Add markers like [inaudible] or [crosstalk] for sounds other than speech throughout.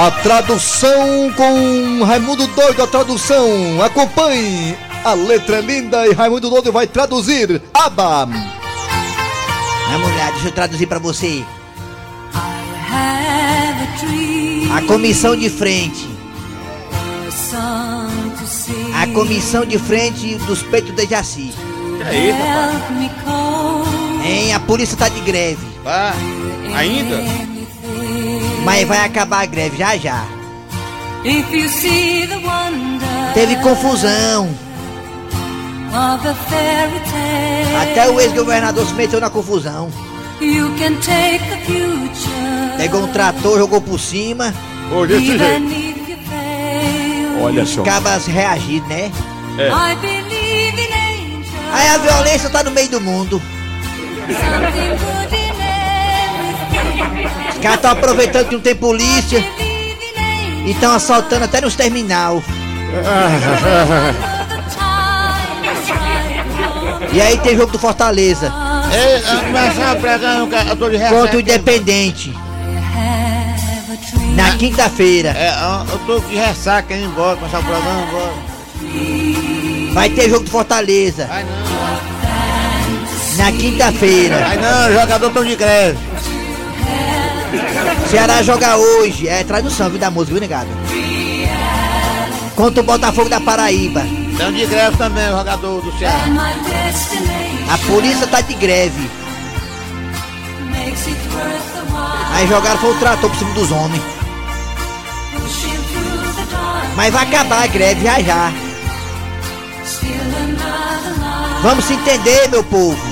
A tradução com Raimundo Doido, a tradução. Acompanhe. A letra é linda e Raimundo Doido vai traduzir. Aba. Vamos lá, deixa eu traduzir pra você. A comissão de frente. A comissão de frente dos peitos de Jaci. É isso, rapaz? Hein, a polícia tá de greve. Ah, ainda? Mas vai acabar a greve já já. Teve confusão. Até o ex-governador se meteu na confusão. Pegou um trator, jogou por cima. Ô, desse jeito. Olha só. Cabas reagir, né? É. Aí a violência tá no meio do mundo. Os caras estão aproveitando que não tem polícia e estão assaltando até nos terminal. E aí tem jogo do Fortaleza É, eu tô de contra o Independente. Na quinta-feira. É, eu tô de ressaca indo embora, começar o programa embora. Vai ter jogo do Fortaleza. Ai não, Na quinta-feira. ai não, jogador tão de greve. Ceará joga hoje. É tradução, viu, da música, viu, negado? Contra o Botafogo da Paraíba. Tão de greve também, o jogador do Ceará. A polícia tá de greve. Aí jogaram foi o trator por cima dos homens. Mas vai acabar a greve já já. Vamos se entender, meu povo.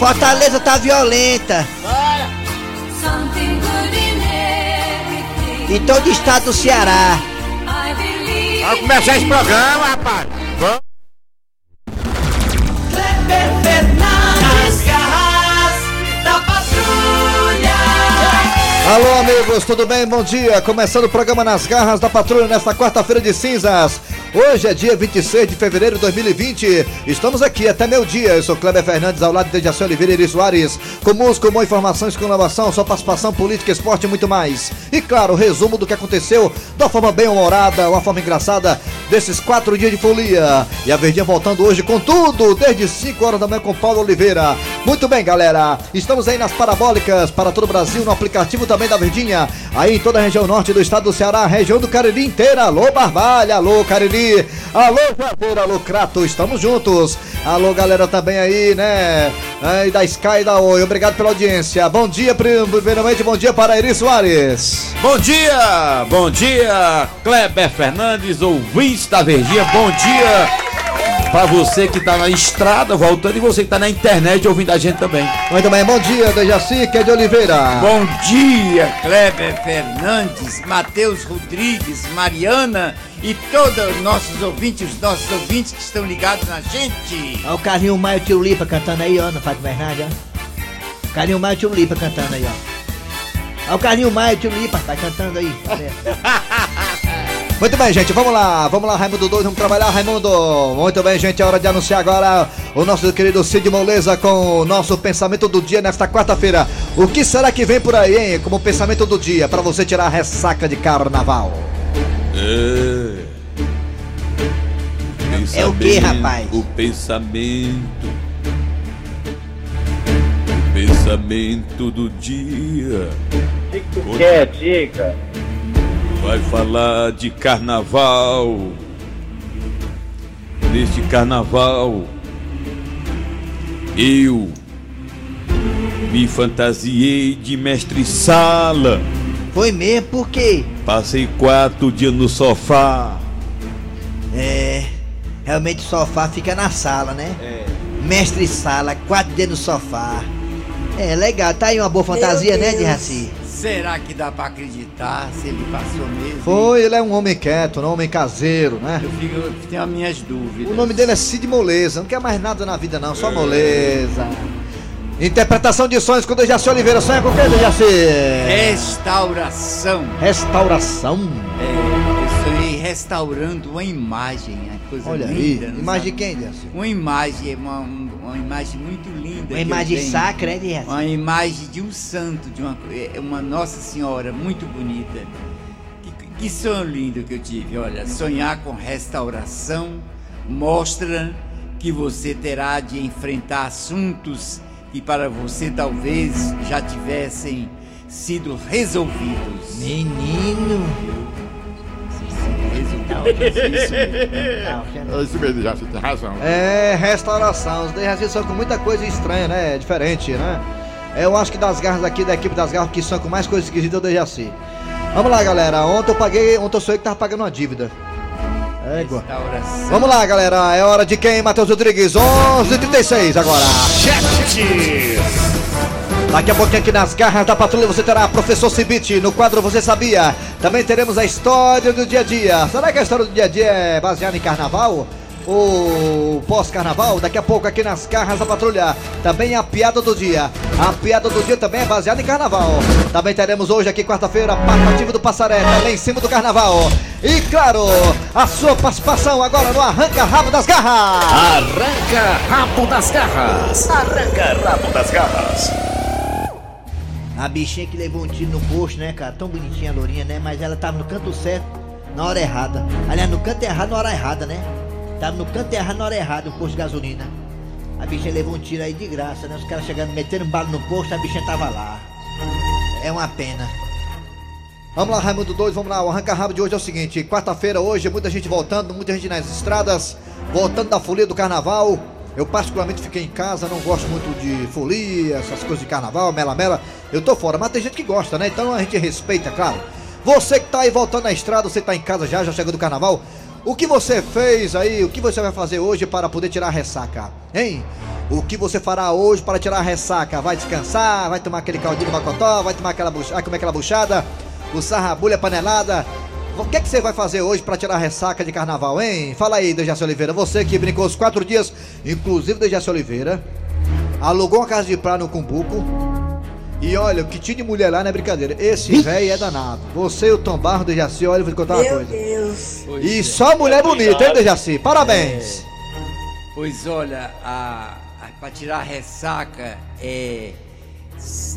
Fortaleza tá violenta. E todo o estado do Ceará. Vamos começar esse programa, rapaz. Vamos. Alô, amigos, tudo bem? Bom dia. Começando o programa Nas Garras da Patrulha nesta quarta-feira de cinzas. Hoje é dia 26 de fevereiro de 2020. Estamos aqui até meu dia. Eu sou Kleber Fernandes, ao lado de Dejaci Oliveira e Eri Soares. Com música, com informações, com inovação, sua participação, política, esporte e muito mais. E claro, resumo do que aconteceu uma forma bem humorada, uma forma engraçada desses quatro dias de folia. E a Verdinha voltando hoje com tudo, desde 5 horas da manhã com Paulo Oliveira. Muito bem, galera. Estamos aí nas parabólicas para todo o Brasil, no aplicativo também da Verdinha. Aí em toda a região norte do estado do Ceará, região do Cariri inteira. Alô, Barbalha, alô, Cariri. Alô, Javeira, alô, Crato. Estamos juntos. Alô, galera também aí, né? Aí da Sky e da Oi. Obrigado pela audiência. Bom dia, primeiramente, bom dia para Eri Soares. Bom dia, bom dia, Kleber Fernandes, ouvintes da Verdinha, bom dia pra você que tá na estrada voltando e você que tá na internet ouvindo a gente também. Muito bem, bom dia, Dejaci, que é de Oliveira. Bom dia, Kleber Fernandes, Matheus Rodrigues, Mariana e todos os nossos ouvintes, os nossos ouvintes que estão ligados na gente. Olha o Carlinho Maio e o Tio Lipa cantando aí, ó, na Fátima Bernardi, ó. Carlinho Maio e o Tio Lipa cantando aí, ó. Olha o Carlinho Maio e o Tio Lipa, tá cantando aí. tá? [laughs] Muito bem, gente, vamos lá, vamos lá, Raimundo Doido, vamos trabalhar, Raimundo. Muito bem, gente, é hora de anunciar agora o nosso querido Cid Moleza com o nosso pensamento do dia nesta quarta-feira. O que será que vem por aí, hein, como pensamento do dia, para você tirar a ressaca de carnaval? É. É o quê, rapaz? O pensamento. O pensamento do dia. Quer, diga. Vai falar de carnaval. Neste carnaval, eu me fantasiei de mestre sala. Foi mesmo, por quê? Passei quatro dias no sofá. É. Realmente o sofá fica na sala, né? É. Mestre sala, quatro dias no sofá. É legal, tá aí uma boa fantasia, né, de Raci? Será que dá pra acreditar se ele passou mesmo? Foi, ele é um homem quieto, um homem caseiro, né? Eu, fico, eu tenho as minhas dúvidas. O nome dele é Cid Moleza, não quer mais nada na vida não, só moleza. Interpretação de sonhos com Dejaci Oliveira, sonha com o que, Dejaci? Restauração. Restauração. É, eu sonhei restaurando uma imagem, uma coisa Olha aí, linda. não imagem de sabe? quem, Dejaci? Uma imagem, uma, um- uma imagem muito linda. Que Uma imagem sacra, é de Uma imagem de um santo, de uma, é uma Nossa Senhora muito bonita. Que, que sonho lindo que eu tive. Olha, sonhar com restauração mostra que você terá de enfrentar assuntos que para você talvez já tivessem sido resolvidos. Menino. Resolvidos. Isso mesmo. [laughs] Não, não. É isso mesmo, já você tem razão. É, restauração. Os Dejaci são com muita coisa estranha, né? Diferente, né? Eu acho que das garras aqui, da equipe das garras, que são com mais coisa esquisita é o Dejaci. Vamos lá, galera. Ontem eu paguei, ontem eu sou eu que tava pagando uma dívida. Égua. Vamos lá, galera. É hora de quem, Matheus Rodrigues? 11h36 agora. Daqui a pouquinho aqui nas garras da patrulha você terá Professor Cibite no quadro Você Sabia. Também teremos a história do dia a dia. Será que a história do dia a dia é baseada em carnaval? Ou pós-carnaval? Daqui a pouco aqui nas garras da patrulha. Também a piada do dia. A piada do dia também é baseada em carnaval. Também teremos hoje aqui, quarta-feira, Patativa do Passaré, também em cima do carnaval. E claro, a sua participação agora no Arranca Rabo das Garras. Arranca rabo das garras. Arranca rabo das garras. A bichinha que levou um tiro no posto, né, cara? Tão bonitinha a lourinha, né? Mas ela tava no canto certo, na hora errada. Aliás, no canto errado, na hora errada, né? Tava no canto errado, na hora errada, o posto de gasolina. A bichinha levou um tiro aí de graça, né? Os caras chegando, metendo bala no posto, a bichinha tava lá. É uma pena. Vamos lá, Raimundo 2, vamos lá. O Arranca Rabo de hoje é o seguinte: quarta-feira hoje, muita gente voltando, muita gente nas estradas, voltando da folia do carnaval. Eu, particularmente, fiquei em casa, não gosto muito de folia, essas coisas de carnaval, mela-mela. Eu tô fora, mas tem gente que gosta, né? Então a gente respeita, claro. Você que tá aí voltando na estrada, você tá em casa já, já chegou do carnaval. O que você fez aí? O que você vai fazer hoje para poder tirar a ressaca? Hein? O que você fará hoje para tirar a ressaca? Vai descansar? Vai tomar aquele caldinho de macotó? Vai tomar aquela buchada, comer aquela buchada? O sarrabulha panelada? O que, é que você vai fazer hoje para tirar a ressaca de carnaval, hein? Fala aí, Dejaci Oliveira. Você que brincou os quatro dias, inclusive Dejaci Oliveira, alugou uma casa de praia no Cumbuco. E olha, o que tinha de mulher lá não é brincadeira. Esse velho é danado. Você e o Tom Barro, Dejaci, olha, eu vou te contar uma coisa. Pois E é. só mulher bonita, hein, Dejaci? Parabéns. Pois olha, a, a, para tirar a ressaca é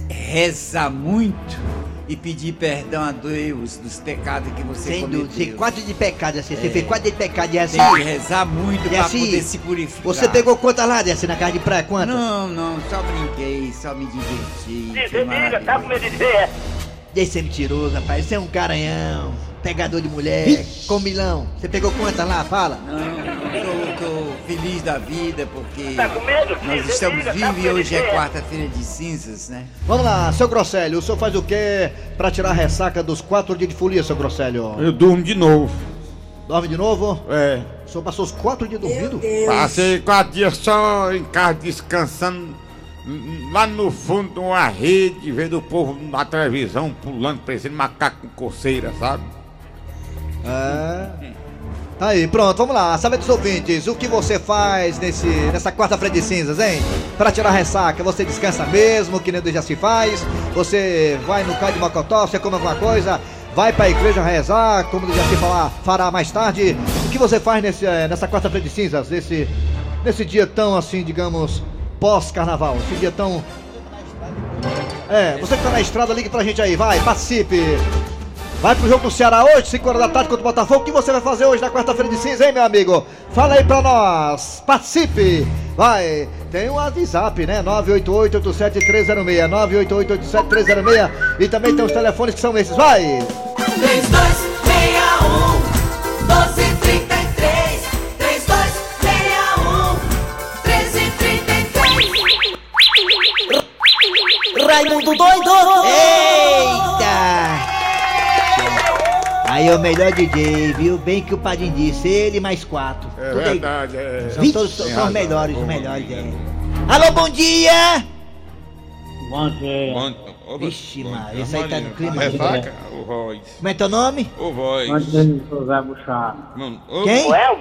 rezar muito e pedir perdão a Deus dos pecados que você Sem cometeu. dúvida. Você quatro de pecado, assim. Você fez quatro de pecado, e assim. Tem que rezar muito para assim, poder se purificar. Você pegou quantas lá, Desce, na casa de praia? Quantas? Não, não, só brinquei, só me diverti. diga, tá com medo de dizer? Desse é mentiroso, rapaz. Você é um garanhão. Pegador de mulher. Comilão. Você pegou quantas lá? Fala. Não, feliz da vida porque Tá com medo? nós estamos tá vivos e hoje é quarta-feira de cinzas, né? Vamos lá, seu Grosselho, o senhor faz o quê pra tirar a ressaca dos quatro dias de folia, seu Grosselho? Eu durmo de novo. Dorme de novo? É. O senhor passou os quatro dias dormindo? Passei quatro dias só em casa descansando. Lá no fundo de uma rede, vendo o povo na televisão pulando, parecendo macaco com coceira, sabe? É. Tá aí, pronto, vamos lá. Sabe dos ouvintes, o que você faz nesse, nessa quarta-feira de cinzas, hein? Pra tirar a ressaca, você descansa mesmo, que nem já se faz? Você vai no cai de Mocotó, você come alguma coisa? Vai pra igreja rezar, como já se falar, fará mais tarde? O que você faz nesse, eh, nessa quarta-feira de cinzas, nesse, nesse dia tão assim, digamos, pós-carnaval? Esse dia tão. É, você que tá na estrada, ligue pra gente aí, vai, participe! Vai pro jogo do Ceará hoje, 5 horas da tarde contra o Botafogo. O que você vai fazer hoje na quarta-feira de cinza, hein, meu amigo? Fala aí pra nós. Participe. Vai. Tem um WhatsApp, né? 988-87306. 988-87306. E também tem os telefones que são esses. Vai. 3261 1233 3261 1333 Raimundo doido! Aí é o melhor DJ, viu? Bem que o Padrinho disse, ele mais quatro. É Tudo aí. verdade, é. São, todos, são os melhores, os melhores, é. Alô, bom dia! Bom dia. Bom, ô, Vixe, Maria, dia, esse aí tá no clima. Ressaca? O voz. Como é teu nome? O voz. Bom dia, José Buchado. Mano, ô, Quem? Ué,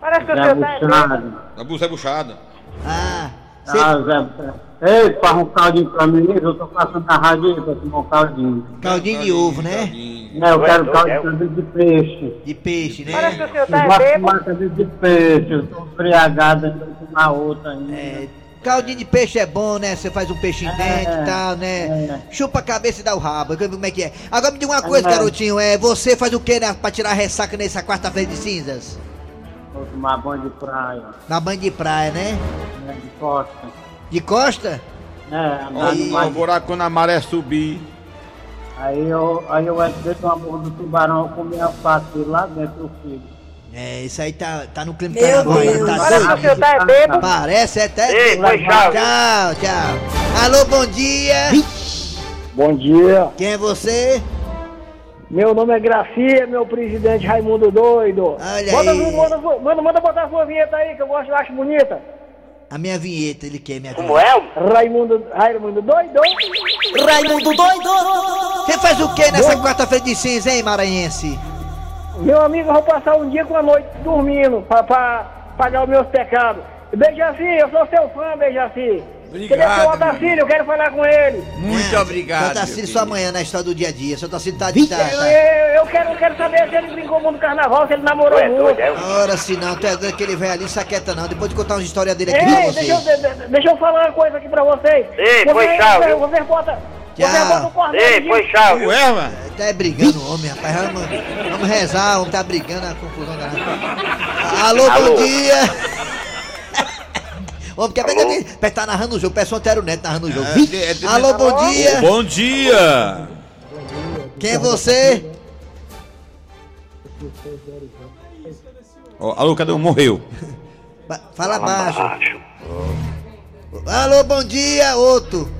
parece que eu tá tenho né? até A bucha é buchada. Ah, cê- Ah, Zé Buchado. Ei, faz um caldinho pra mim, eu tô passando na rádio aí pra tomar um caldinho. caldinho de ovo, né? Caldinho. É, eu quero tá caldinho também de peixe. De peixe, né? Eu gosto de tomar caldinho de peixe, eu tô embriagado com uma outra ainda. É, Caldinho de peixe é bom, né? Você faz um peixinho É, dentro e tal, né? é. Chupa a cabeça e dá o rabo. Como é que é? Agora me diga uma coisa, É. garotinho. É, você faz o que né, pra tirar a ressaca nessa quarta-feira de cinzas? Vou tomar banho de praia, Na banho de praia, né? né, de costa. De costa? É, andar no Olha o mar. buraco quando a maré subir. Aí eu, aí eu entro dentro da boca do tubarão, eu comi a face dele lá dentro do filho. É, isso aí tá, tá no clima Meu? Deus. Tá doido? você tá é bêbado? Parece até. Ei, foi tchau, tchau. tchau. Alô, bom dia. Bom dia. Quem é você? Meu nome é Gracia, meu presidente Raimundo Doido. Olha manda, aí. Manda, manda, manda botar a sua vinheta aí, que eu gosto, eu acho bonita. A minha vinheta, ele quer minha Como é? Raimundo, Raimundo Doido. Raimundo doido! Você faz o que nessa quarta-feira de cinza, hein, maranhense? Meu amigo, eu vou passar um dia com a noite dormindo pra, pra pagar os meus pecados. Bejaci, eu sou seu fã, Bejaci. Obrigado, Cadê seu Otacílio? Eu quero falar com ele. Muito obrigado. Seu meu Tacílio filho. só amanhã na história do dia a dia. Seu Tacílio tá de tá, Eu, tá. eu, eu quero, eu quero saber se ele brincou muito no carnaval, se ele namorou muito. Ora, se não, tu é doido, aquele velho ali, saqueta não. Depois de contar uma história dele aqui pra Ei, você. deixa eu, de- de- deixa eu falar uma coisa aqui pra vocês. Ei, Você- foi tchau, você- viu? Você bota, Tchau. você bota o cordeiro Ei, foi tchau, viu? Ué, mano? Tá brigando o homem, rapaz. Vamos, vamos rezar, homem tá brigando, a confusão da Alô, Alô. bom dia! [laughs] Homem, quer que tá narrando o jogo, parece o Antero Neto narrando o jogo. É, de- é de- Alô, bom dia! Bom dia! Quem é você? Ó, alô, cadê o morreu? Fala baixo. Alô, bom dia, outro.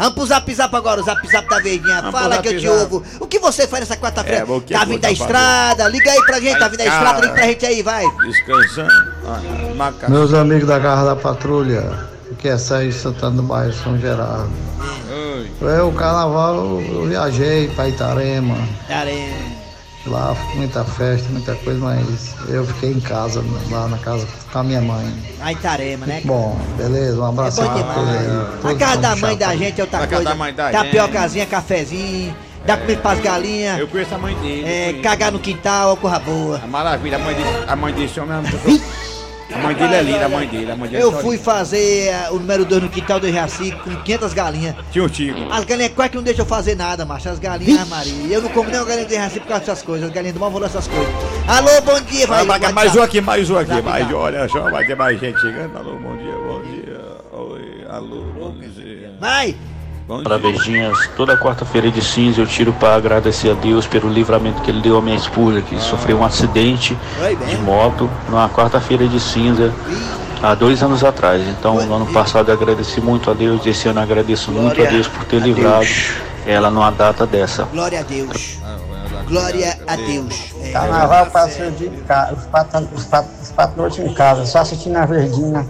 Vamos pro zap zap agora, o zap zap da verdinha. Vamos Fala que eu te ouvo. O que você faz nessa quarta-feira? É, tá é vindo da estrada? Liga aí pra gente, tá vindo da estrada, liga pra gente aí, vai. Descansando. Ah. Meus amigos da Garra da Patrulha, que é Sérgio Santana do bairro São Gerardo. Oi. Eu, o carnaval, eu, viajei para Itarema, Tarém. Lá muita festa, muita coisa, mas eu fiquei em casa, lá na casa com a minha mãe. Ai, Tarema, né? Bom, beleza, um abraço É bom todos aí. demais. A casa da mãe da gente é outra casa coisa. da mãe da Tapiocazinha, cafezinho, dá comida pras galinhas, Eu conheço a mãe dele. é, cagar no quintal, corra boa. A maravilha, a mãe a mãe desse homem é uma- A mãe dele é linda, a mãe dele, a mãe dele é Eu só fui linda. fazer eh, o número 2 no quintal do Jaci com 500 galinhas. Tinha um tigo. As galinhas quase que não deixam eu fazer nada, macho. As galinhas, Maria. Eu não como nem o galinha do Jaci por causa dessas coisas. As galinhas do mal valor essas coisas. Alô, bom dia, vai. Vai, vai, mais um aqui, mais um aqui. Mais, olha só, vai ter mais gente chegando. Alô, bom dia, bom dia. Oi, alô, bom dia. Vai. Bom. Verdinhas, toda quarta-feira de cinza eu tiro para agradecer a Deus pelo livramento que Ele deu à minha esposa, que sofreu um acidente de moto numa quarta-feira de cinza há dois anos atrás. Então, no ano passado eu agradeci muito a Deus, esse ano eu agradeço muito a Deus por ter livrado Deus. ela numa data dessa. Glória a Deus. Glória a Deus. É. Carnaval passou o dia em casa, os quatro, os quatro, os quatro noites em casa, só assistindo a verdinha,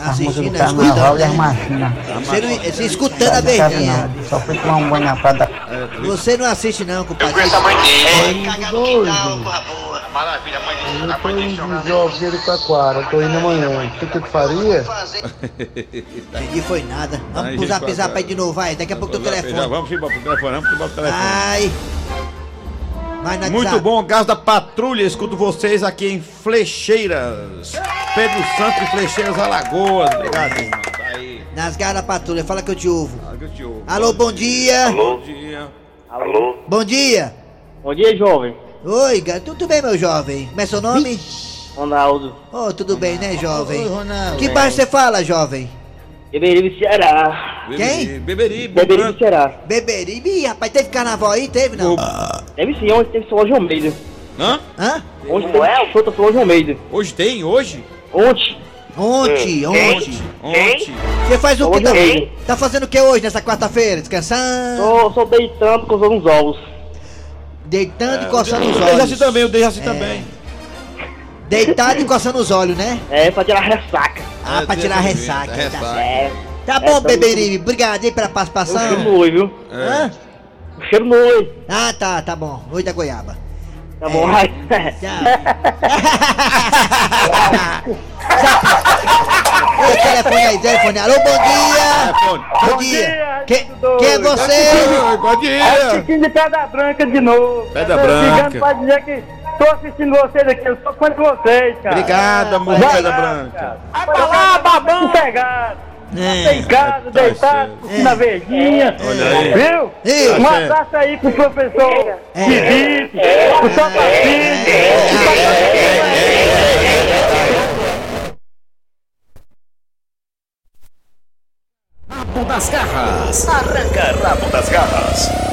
as músicas do carnaval e as escutando. né? marchinhas. Você, não, você escutando a Não sabe verdinha. não, Só fui tomar um banho na praia da... Você não assiste não, compadre. Maravilha, a mãe dele, a mãe desse homem é Jogos de Quaquara, tô indo amanhã. O que que eu faria? Entendi, foi nada. Vamos pro gente, zap zap aí de novo, vai. Daqui a pouco teu Já telefone. vamos embora pro telefone, vamos embora pro telefone. Ai. Muito WhatsApp. bom, Gás da Patrulha, escuto vocês aqui em Flecheiras. Pedro Santos e Flecheiras Alagoas. Obrigado, irmão. Tá aí. Nas garras da patrulha, fala que eu te ouvo. Ah, que eu te ouvo. Alô, bom dia. Bom dia. Alô? Bom dia. Bom dia, jovem. Oi, tudo bem, meu jovem? Como é seu nome? Ronaldo. Oh, tudo bem, né, jovem? Oi, Ronaldo. Que bairro você fala, jovem? Beberibe, Ceará. Quem? Beberi, Beberi, Beberibe, Ceará. Beberibe. Rapaz, teve carnaval aí? Teve, não? Teve sim, onde teve Solange Almeida. Hã? Hã? Onde teve o show da Solange Almeida. Hoje tem? Hoje? Ontem. Ontem, ontem. Ontem. Você faz o que? Tá, Quem? tá fazendo o que hoje, nessa quarta-feira? Descansando? Tô só deitando com os ovos. Deitando e coçando os Eu dei assim também, eu dei assim também. Deitado e coçando os olhos, né? É, pra tirar ressaca. Ah, É, pra tirar ressaca. Tá, ressaca. certo. É. tá bom, É, Beberibe. Obrigado aí pela O cheiro participação. no oi, viu? Hã? O cheiro no oi. Ah, tá, tá bom. Oi da goiaba. Tá bom, É. vai. Oi, telefone aí, telefone. Alô, bom dia. Bom, Bom dia. dia, Quem, Arthur quem é você? Bom É o dia. Chiquinho de Pedra Branca de novo. Pedra Branca. ligando pra dizer que tô assistindo vocês aqui, eu sou fã de vocês, cara. Obrigado, amor Vai Pedra lá, Branca. Vai pra lá, babão. Sossegado. Tá em casa, deitado, na verdinha. Viu? Ei, um tá abraço aí pro professor É. Felipe, pro seu Rabo das garras. Arranca rabo das garras.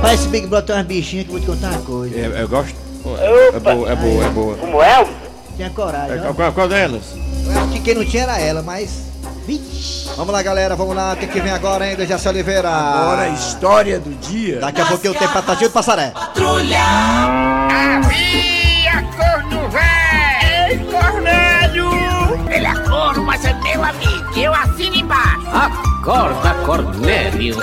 Rapaz, esse Big Brother tem umas bichinhas que eu vou te contar uma coisa. É, eu gosto. É boa, é boa, é boa. Como é? Tinha coragem, É, qual, qual delas? Eu acho que quem não tinha era ela, mas. Vixe. Vamos lá, galera, vamos lá. O que, vem agora, hein, Dejaci Oliveira? Agora a história do dia. Daqui a pouquinho tem Patatinho de Passaré. Patrulha. Havia corno véi! Ei, Cornélio! Ele é corno, mas é meu amigo. Eu assino embaixo. Acorda, Cornélio.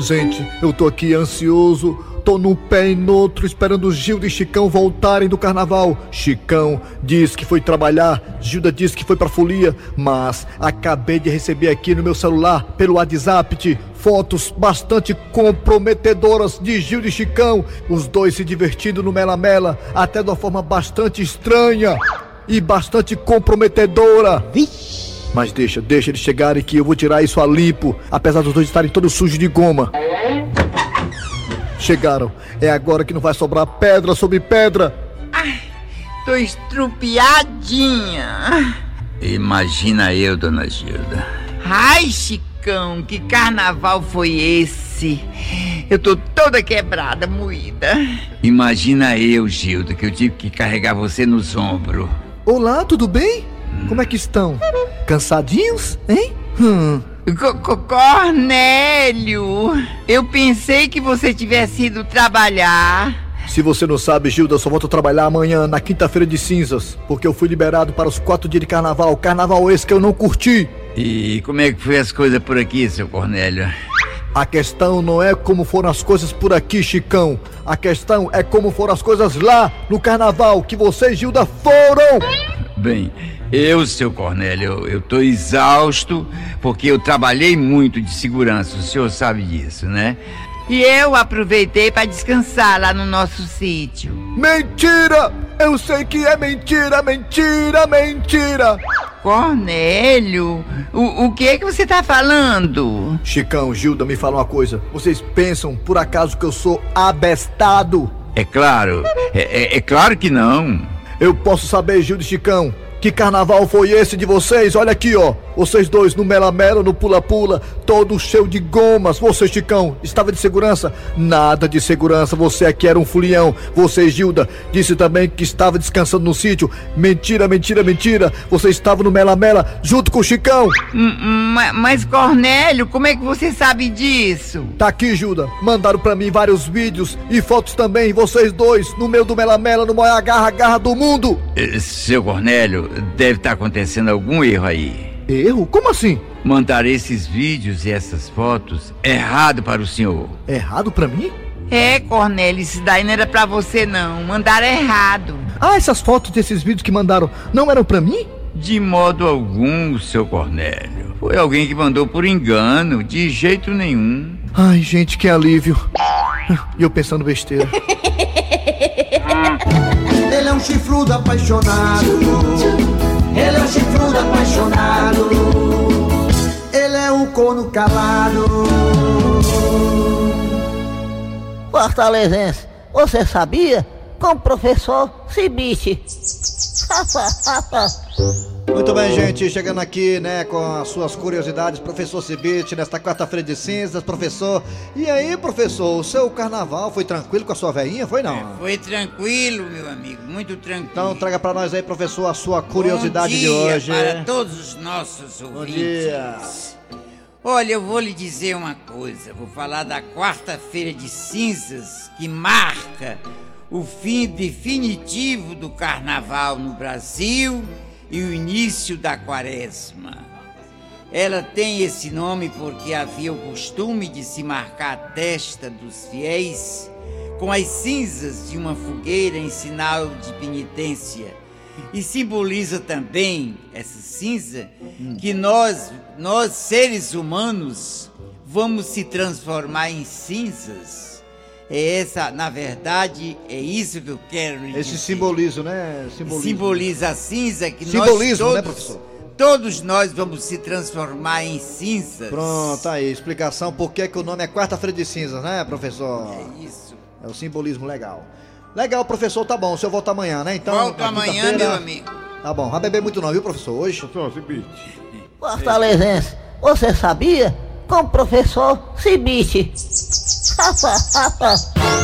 Gente, eu tô aqui ansioso, tô num pé e no outro esperando Gilda e Chicão voltarem do carnaval. Chicão diz que foi trabalhar, Gilda diz que foi pra folia, mas acabei de receber aqui no meu celular, pelo WhatsApp, fotos bastante comprometedoras de Gilda e Chicão, os dois se divertindo no Mela Mela, até de uma forma bastante estranha e bastante comprometedora. Mas deixa, deixa eles chegarem que eu vou tirar isso a limpo, apesar dos dois estarem todos sujos de goma. Chegaram. É agora que não vai sobrar pedra sobre pedra. Tô estrupiadinha. Imagina eu, dona Gilda. Ai, Chicão, que carnaval foi esse? Eu tô toda quebrada, moída. Imagina eu, Gilda, que eu tive que carregar você nos ombros. Olá, tudo bem? Como é que estão? Cansadinhos, hein? Hum. Co- Cornélio, eu pensei que você tivesse ido trabalhar. Se você não sabe, Gilda, eu só volto a trabalhar amanhã, na quinta-feira de cinzas, porque eu fui liberado para os quatro dias de carnaval. Carnaval esse que eu não curti. E como é que foi as coisas por aqui, seu Cornélio? A questão não é como foram as coisas por aqui, Chicão. A questão é como foram as coisas lá no carnaval que você e Gilda foram. Bem, eu, seu Cornélio, eu, tô exausto porque eu trabalhei muito de segurança, o senhor sabe disso, né? E eu aproveitei para descansar lá no nosso sítio. Mentira! Eu sei que é mentira, mentira, mentira! Cornélio, o, o que é que você tá falando? Chicão, Gilda, me fala uma coisa. Vocês pensam, por acaso, que eu sou abestado? É claro, é, é- é claro que não. Eu posso saber, Gilda e Chicão, que carnaval foi esse de vocês? Olha aqui, ó. Vocês dois no Mela Mela, no Pula Pula, todo cheio de gomas. Você, Chicão, estava de segurança? Nada de segurança. Você aqui era um fulião. Você, Gilda, disse também que estava descansando no sítio. Mentira, mentira, mentira. Você estava no Mela Mela junto com o Chicão. Ma- Mas, Cornélio, como é que você sabe disso? Tá aqui, Gilda. Mandaram pra mim vários vídeos e fotos também. Vocês dois no meio do Mela Mela, no maior agarra-garra do mundo. Eh, Seu Cornélio, deve estar acontecendo algum erro aí. Erro? Como assim? Mandar esses vídeos e essas fotos errado para o senhor. Errado pra mim? É, Cornélio, isso daí não era pra você não. Mandaram errado. Ah, essas fotos desses vídeos que mandaram não eram pra mim? De modo algum, seu Cornélio. Foi alguém que mandou por engano, de jeito nenhum. Ai, gente, que alívio. E eu pensando besteira. [laughs] Ele é um chifrudo apaixonado. Ele é um chifrudo apaixonado. Ele é um corno calado. Fortalezense, você sabia? Com o professor Cibite. [laughs] Muito bem, gente, chegando aqui, né, com as suas curiosidades, professor Cibite, nesta quarta-feira de cinzas, professor. E aí, professor, o seu carnaval foi tranquilo com a sua veinha, foi não? Foi tranquilo, meu amigo, muito tranquilo. Então traga pra nós aí, professor, a sua curiosidade Bom de hoje. para todos os nossos ouvintes. dia. Olha, eu vou lhe dizer uma coisa. Vou falar da quarta-feira de cinzas que marca o fim definitivo do carnaval no Brasil e o início da quaresma. Ela tem esse nome porque havia o costume de se marcar a testa dos fiéis com as cinzas de uma fogueira em sinal de penitência. E simboliza também essa cinza que nós, nós seres humanos, vamos se transformar em cinzas essa, na verdade, é isso que eu quero lhe Esse dizer. simbolismo, né? Simbolismo. Simboliza a cinza que Simbolismo, nós né, todos, professor? todos nós vamos se transformar em cinzas. Pronto, aí, explicação por que, que o nome é quarta-feira de cinzas, né, professor? É isso. É o simbolismo legal. Legal, professor, tá bom. O senhor volta amanhã, né? Então. Volto na amanhã, meu amigo. Tá bom, vai beber muito não, viu, professor? Hoje? Professor Cibite. Fortalezense, você sabia? Com o professor Cibite.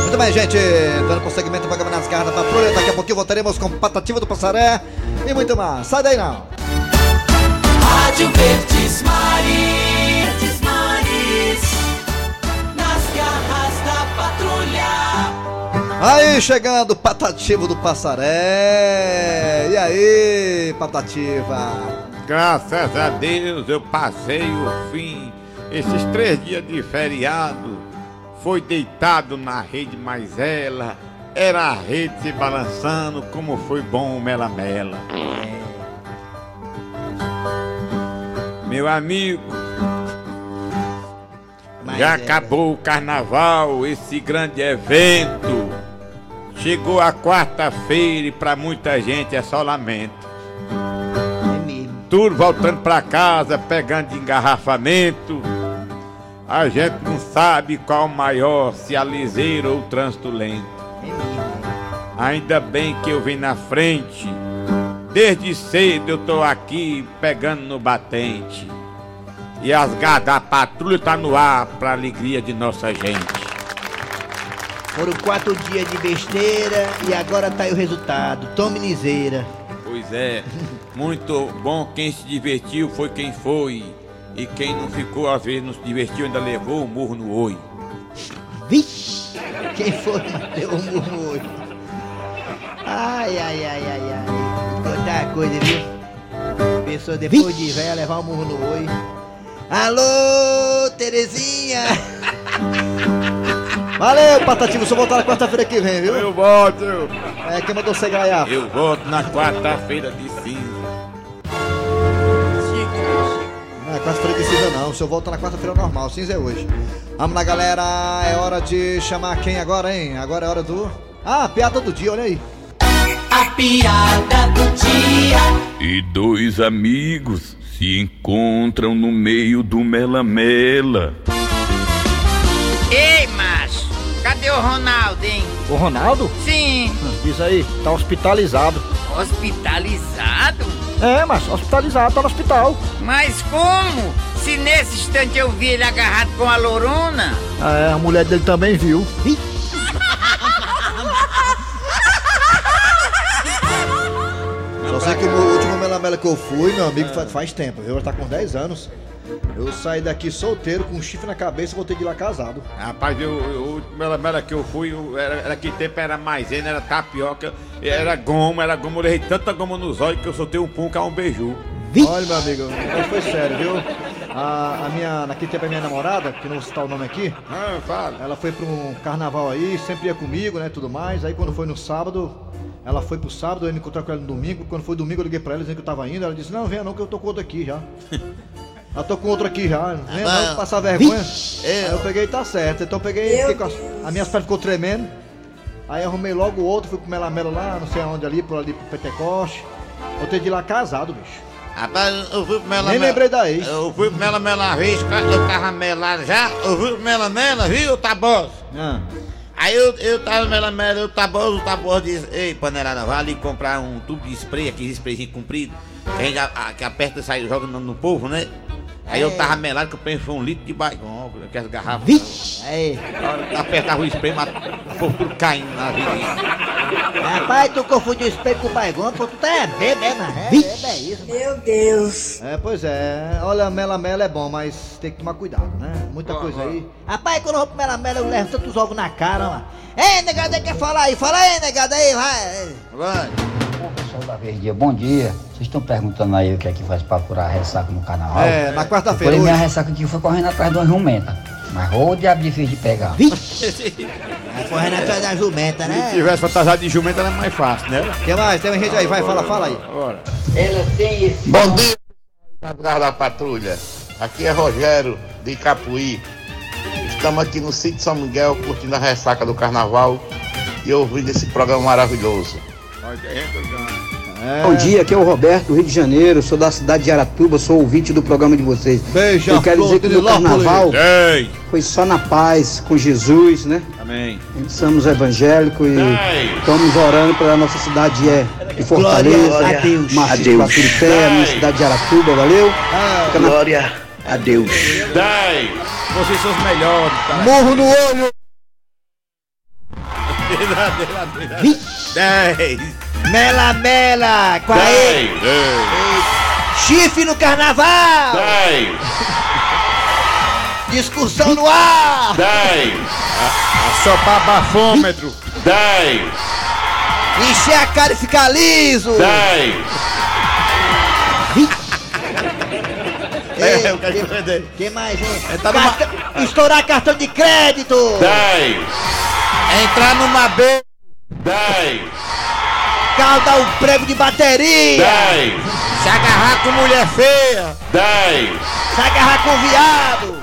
Muito bem, gente. Dando prosseguimento ao programa nas garras da patrulha. Daqui a pouquinho voltaremos com Patativa do Passaré e muito mais. Sai daí não. Rádio Verdes Maris, Verdes Maris, nas garras da patrulha. Aí, chegando, Patativo do Passaré. E aí, Patativa? Graças a Deus eu passei o fim. Esses três dias de feriado foi deitado na rede, mas ela era a rede se balançando, como foi bom o Mela Mela. Meu amigo, já acabou o carnaval, esse grande evento. Chegou a quarta-feira e pra muita gente é só lamento. Tudo voltando pra casa, pegando engarrafamento. A gente não sabe qual maior, se a liseira ou o trânsito lento. Ainda bem que eu vim na frente. Desde cedo eu tô aqui pegando no batente. E as garras da patrulha tá no ar pra alegria de nossa gente. Foram quatro dias de besteira e agora tá aí o resultado. Tome liseira. Pois é, muito bom. Quem se divertiu foi quem foi. E quem não ficou, às vezes não se divertiu, ainda levou o murro no oi. Vixe! Quem foi deu um murro no olho. Ai, ai, ai, ai, ai. Uma coisa, viu? Pessoa depois de velha levar um murro no olho. Alô, Terezinha! [laughs] Valeu, Patativo. Só voltar na quarta-feira que vem, viu? Eu volto. É, quem mandou você ganhar? Eu volto na quarta-feira de cinza. Não, o senhor volta na quarta-feira normal, cinza é hoje. Vamos lá, galera, é hora de chamar quem agora, hein? Agora é hora do... Ah, piada do dia, olha aí. A piada do dia. E dois amigos se encontram no meio do mela-mela. Ei, macho, cadê o Ronaldo, hein? O Ronaldo? Sim. Diz aí, tá hospitalizado. Hospitalizado? É, mas hospitalizado, tá no hospital. Mas como? Se nesse instante eu vi ele agarrado com a lorona? É, a mulher dele também viu. Só sei que o último melamela que eu fui, meu amigo, faz, faz tempo, viu? Tá com 10 anos. Eu saí daqui solteiro, com um chifre na cabeça e voltei de lá casado. Rapaz, eu, eu, o último mela mela que eu fui, eu- era, era que tempo era maisena, era tapioca, era goma, era goma. Eu levei tanta goma nos olhos que eu soltei um pum, um beiju. Olha, meu amigo, o negócio foi sério, viu? A, a minha, naquele tempo a minha namorada, que não vou citar o nome aqui, Ah, fala. ela foi pra um carnaval aí, sempre ia comigo, né, tudo mais. Aí quando foi no sábado, ela foi pro sábado, eu me encontrei com ela no domingo. Quando foi domingo eu liguei pra ela dizendo que eu tava indo. Ela disse, não, venha não, que eu tô com outro aqui já. Eu [laughs] tô com outro aqui já, venha não, passar vergonha. Aí eu peguei, tá certo. Então eu peguei, as, as minhas pernas ficou tremendo. Aí arrumei logo o outro, fui pro Melamela lá, não sei aonde ali, por ali pro Pentecoste. Voltei de lá casado, bicho. Rapaz, eu fui pro Mela Nem Mela. lembrei da ex. Eu fui pro Mela Mela vez, eu tava melado já. Eu fui pro Mela Mela, viu, Tabosa? Ah. Aí eu, eu tava Mela Mela, o Tabosa, o Tabosa disse: Ei, panelada, vai ali comprar um tubo de spray, aquele sprayzinho comprido, que a a- a- que aperta e sai joga no, no povo, né? Aí eu tava melado, que eu pensei foi um litro de baigão, aquelas garrafas. Vixe! Aí. Apertava o spray, mas o povo tudo caindo na vida. Rapaz, tu confundiu o espelho com o baigão, pô, tu tá é bebo, é, mano? É, bebo, é isso. Meu Deus. É, pois é. Olha, Melamela é bom, mas tem que tomar cuidado, né? Muita coisa aí. Rapaz, quando eu vou pro Melamela, eu levo tantos ovos na cara, mano. Ei, negada, aí quer falar aí? Fala aí, negada aí, vai. Vai. Pessoal da Verdinha, bom dia. Vocês estão perguntando aí o que é que faz pra curar a ressaca no carnaval? É, na quarta-feira, Porém, minha ressaca aqui foi correndo atrás de uma jumenta. Mas o diabo difícil de pegar. Vai correndo atrás da jumenta, Se né? tivesse fantasiado de jumenta era mais fácil, né? O que mais? Tem gente aí, vai, fala, fala aí. Bora. Ela tem esse. Bom dia, garras da patrulha. Aqui é Rogério de Capuí. Estamos aqui no sítio São Miguel, curtindo a ressaca do carnaval e ouvindo esse programa maravilhoso. Bom dia, aqui é o Roberto, do Rio de Janeiro, sou da cidade de Aratuba, sou ouvinte do programa de vocês. Beija, Eu quero dizer que o carnaval Ei. foi só na paz, com Jesus, né? Amém. Somos evangélicos e Ei. estamos orando para nossa cidade é de Fortaleza, Glória a Deus. Martins. Baturité, minha cidade de Aratuba, valeu? Fica na- Glória a Deus. 10. Vocês são os melhores. Tá? Morro no olho. [laughs] 10. Mela, mela, com a 10. Chifre no carnaval! 10. Discussão no ar! 10. Assopar bafômetro. 10. Encher a cara e ficar liso! 10. Ei, É, que- que mais, hein? tá numa- Estourar cartão de crédito! 10. Entrar numa B. 10. Carro dar um prêmio de bateria! 10. Se agarrar com mulher feia. 10. Se agarrar com viado!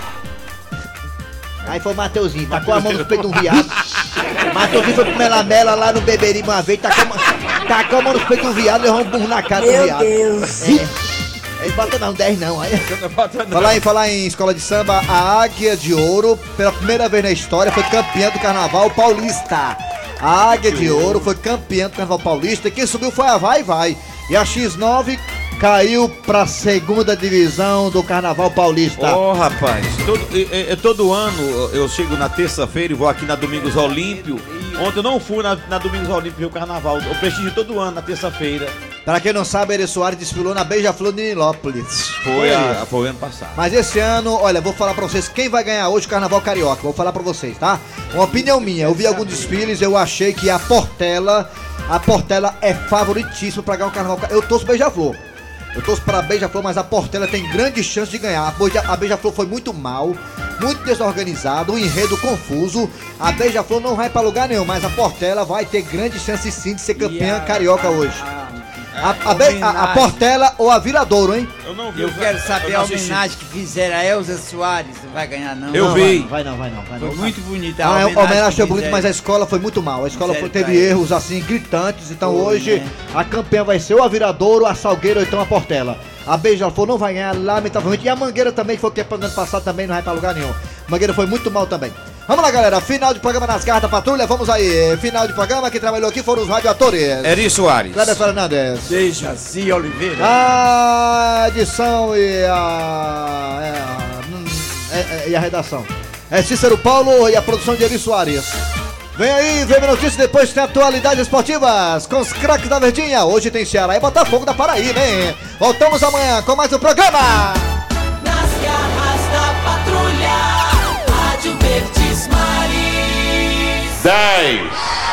Aí foi o Mateuzinho, tacou a mão no peito de um viado. [laughs] Mateuzinho foi pro Melamela lá no Beberi uma vez, tacou, a- tacou a mão no peito de um viado, levou um burro na cara do Meu viado. Deus. É. Ele bota não, 10 não. Aí... Falar em, falar em escola de samba, a Águia de Ouro, pela primeira vez na história, foi campeã do Carnaval Paulista. A Águia de Ouro foi campeã do Carnaval Paulista quem subiu foi a Vai Vai. E a X9 caiu pra segunda divisão do Carnaval Paulista. Ô rapaz, todo, é, é, todo ano eu chego na terça-feira e vou aqui na Domingos Olímpio. Ontem eu não fui na, na Domingos Olímpio o carnaval. Eu prestigio todo ano na terça-feira. Pra quem não sabe, Eri Soares desfilou na Beija-Flor de Nilópolis. Foi, a, foi ano passado. Mas esse ano, olha, vou falar pra vocês quem vai ganhar hoje o Carnaval Carioca. Vou falar pra vocês, tá? Uma opinião minha. Eu vi alguns desfiles, eu achei que a Portela, a Portela é favoritíssima pra ganhar o Carnaval. Ca- Eu torço Beija-Flor. Eu torço pra Beija-Flor, mas a Portela tem grande chance de ganhar. A Beija- A Beija-Flor foi muito mal, muito desorganizado, um enredo confuso. A Beija-Flor não vai pra lugar nenhum, mas a Portela vai ter grande chance sim de ser campeã carioca hoje. A, a, Be- a- a Portela ou a Viradouro, hein? Eu não vi. Eu os- quero saber eu a não assisti. homenagem que fizeram a Elza Soares. Não vai ganhar, não. Eu Não, vi. Vai não, vai não, vai não. Foi muito bonita a a homenagem. homenagem foi que fizeram. mas a escola foi muito mal. A escola foi- Fizeram teve pra erros assim gritantes. Então Foi, hoje né? a campeã vai ser ou a Viradouro, a Salgueiro ou então a Portela. A Beija-Flor não vai ganhar, lamentavelmente. E a Mangueira também, que foi campeã no ano passado, também não vai pra lugar nenhum. Mangueira foi muito mal também. Vamos lá, galera. Final de programa nas garras da patrulha. Vamos aí. Final de programa. Quem trabalhou aqui foram os radioatores. Eri Soares. Cléber Fernandes. Dejaci Oliveira. A edição e a. é, hum, é, é, e a redação. É Cícero Paulo e a produção de Eri Soares. Vem aí, vem notícias, depois tem atualidades esportivas com os craques da Verdinha. Hoje tem Ceará e Botafogo da Paraíba, hein? Voltamos amanhã com mais um programa. Nas 10.